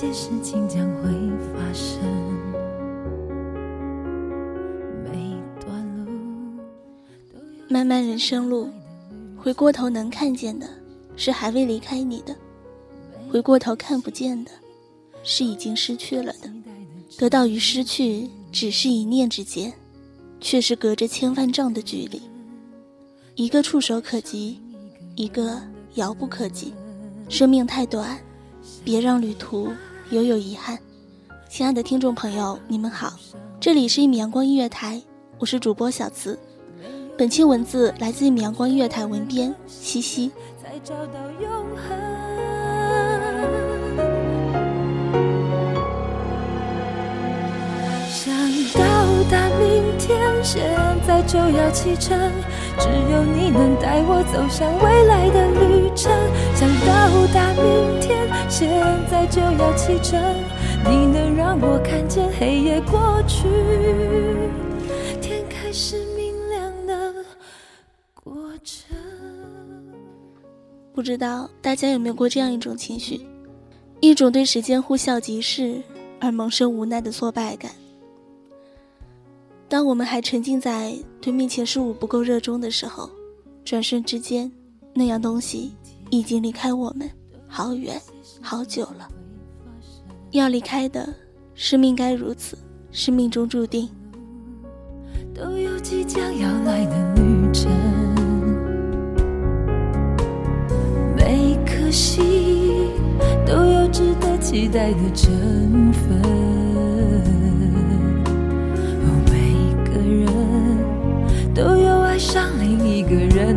些事情将会发生，每一段路漫漫人生路，回过头能看见的，是还未离开你的；回过头看不见的，是已经失去了的。得到与失去，只是一念之间，却是隔着千万丈的距离。一个触手可及，一个遥不可及。生命太短，别让旅途犹有遗憾。亲爱的听众朋友，你们好，这里是一米阳光音乐台，我是主播小慈。本期文字来自一米阳光音乐台文编西西。才找到永恒。想到达明天，现在就要启程，只有你能带我走向未来的旅程。想到达明天，现在就要启程，你能让我看见黑夜过去，天开始明亮的过程。不知道大家有没有过这样一种情绪，一种对时间呼啸即逝而萌生无奈的挫败感。当我们还沉浸在对面前事物不够热衷的时候，转瞬之间，那样东西已经离开我们好远好久了。要离开的，是命该如此，是命中注定。都有即将要来的旅程，每颗心都有值得期待的成分。每个人都有爱上另一个人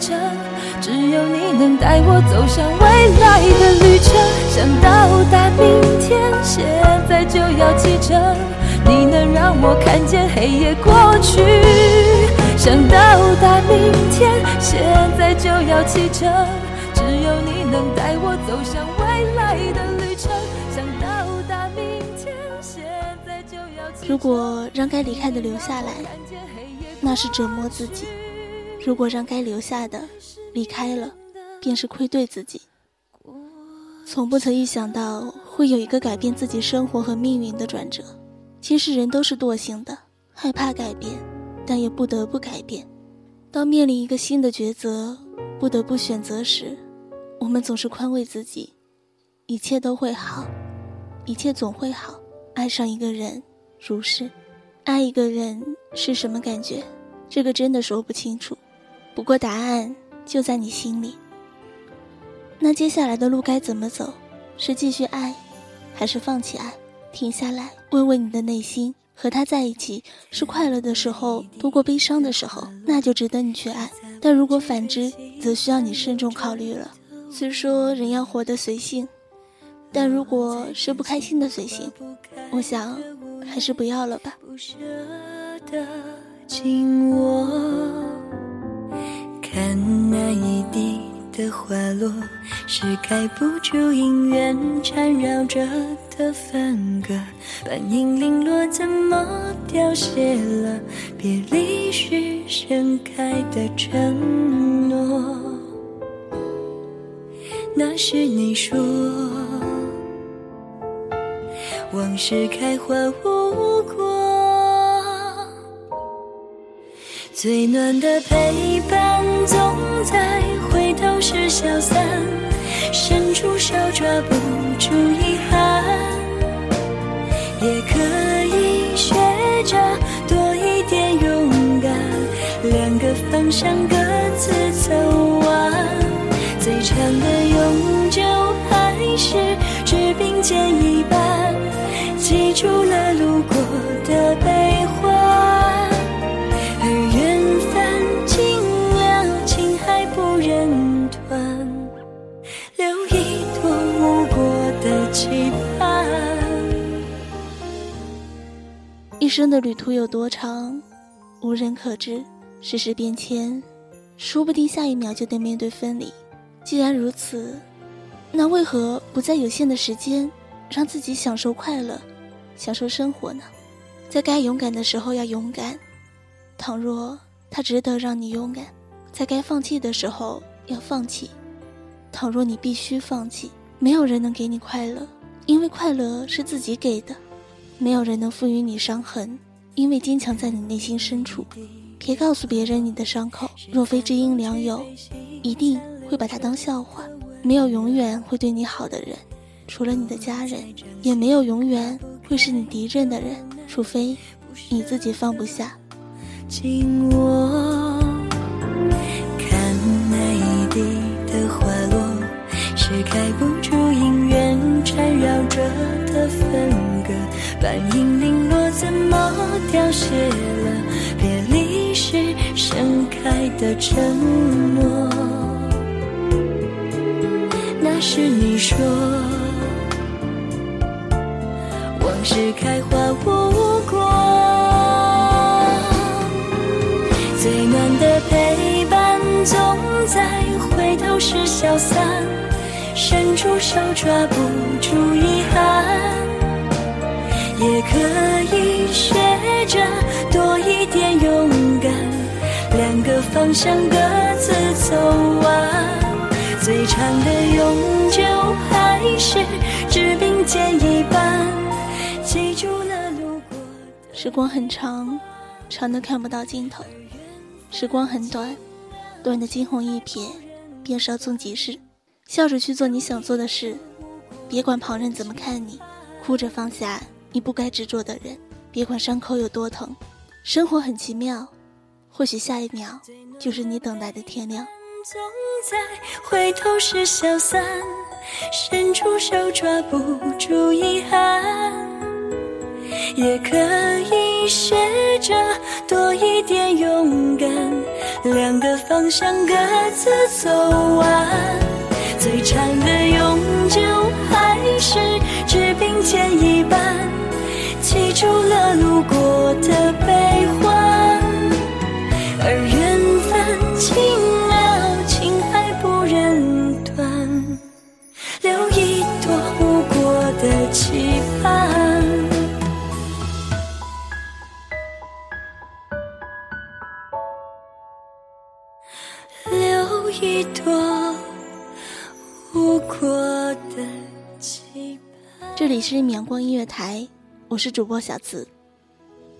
程，只有你能带我走向未来的旅程。想到达明天，现在就要启程，你能让我看见黑夜过去。想到达明天，现在就要启程，只有你能带我走向未来的旅程。想到达明天，现在就要启程。如果让该离开的留下来，那是折磨自己；如果让该留下的离开了，便是愧对自己。从不曾预想到会有一个改变自己生活和命运的转折。其实人都是惰性的，害怕改变，但也不得不改变。当面临一个新的抉择，不得不选择时，我们总是宽慰自己，一切都会好，一切总会好。爱上一个人，如是；爱一个人是什么感觉？这个真的说不清楚。不过答案就在你心里。那接下来的路该怎么走？是继续爱，还是放弃爱？停下来，问问你的内心，和他在一起是快乐的时候多过悲伤的时候，那就值得你去爱。但如果反之，则需要你慎重考虑了。虽说人要活得随性，但如果是不开心的随性，我想还是不要了吧。舍得紧握，看那一地的花落，是盖不住姻缘缠绕着的分隔。半影零落，怎么凋谢了？别离时盛开的承诺。那是你说，往事开花无果。最暖的陪伴总在回头时消散，伸出手抓不住遗憾，也可以学着多一点勇敢，两个方向各自走完，最长的永久还是只并肩一半，记住了路过。生的旅途有多长，无人可知。世事变迁，说不定下一秒就得面对分离。既然如此，那为何不在有限的时间，让自己享受快乐，享受生活呢？在该勇敢的时候要勇敢。倘若他值得让你勇敢，在该放弃的时候要放弃。倘若你必须放弃，没有人能给你快乐，因为快乐是自己给的。没有人能赋予你伤痕，因为坚强在你内心深处。别告诉别人你的伤口，若非知音良友，一定会把它当笑话。没有永远会对你好的人，除了你的家人，也没有永远会是你敌人的人，除非你自己放不下。紧握，承诺。那是你说，往事开花无果。最暖的陪伴总在回头时消散，伸出手抓不住遗憾，也可以学着多一点勇敢，个方向各自走完。最长的永久还是只并肩一半，记住了路过。时光很长，长的看不到尽头；时光很短，短的惊鸿一瞥便稍纵即逝。笑着去做你想做的事，别管旁人怎么看你；哭着放下你不该执着的人，别管伤口有多疼。生活很奇妙，或许下一秒就是你等待的天亮。总在回头时消散，伸出手抓不住遗憾，也可以学着多一点勇敢，两个方向各自走完，最长的永久还是只并肩一半，记住了路过的悲欢，是一米阳光音乐台，我是主播小紫，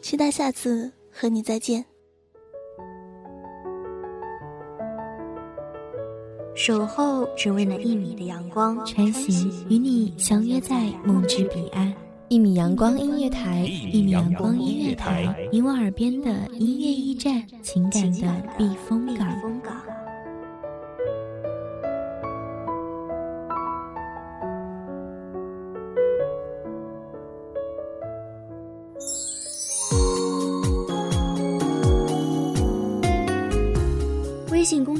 期待下次和你再见。守候只为那一米的阳光，穿行与你相约在梦之彼岸。一米阳光音乐台，一米阳光音乐台，你我耳边的音乐驿站，情感的避风港。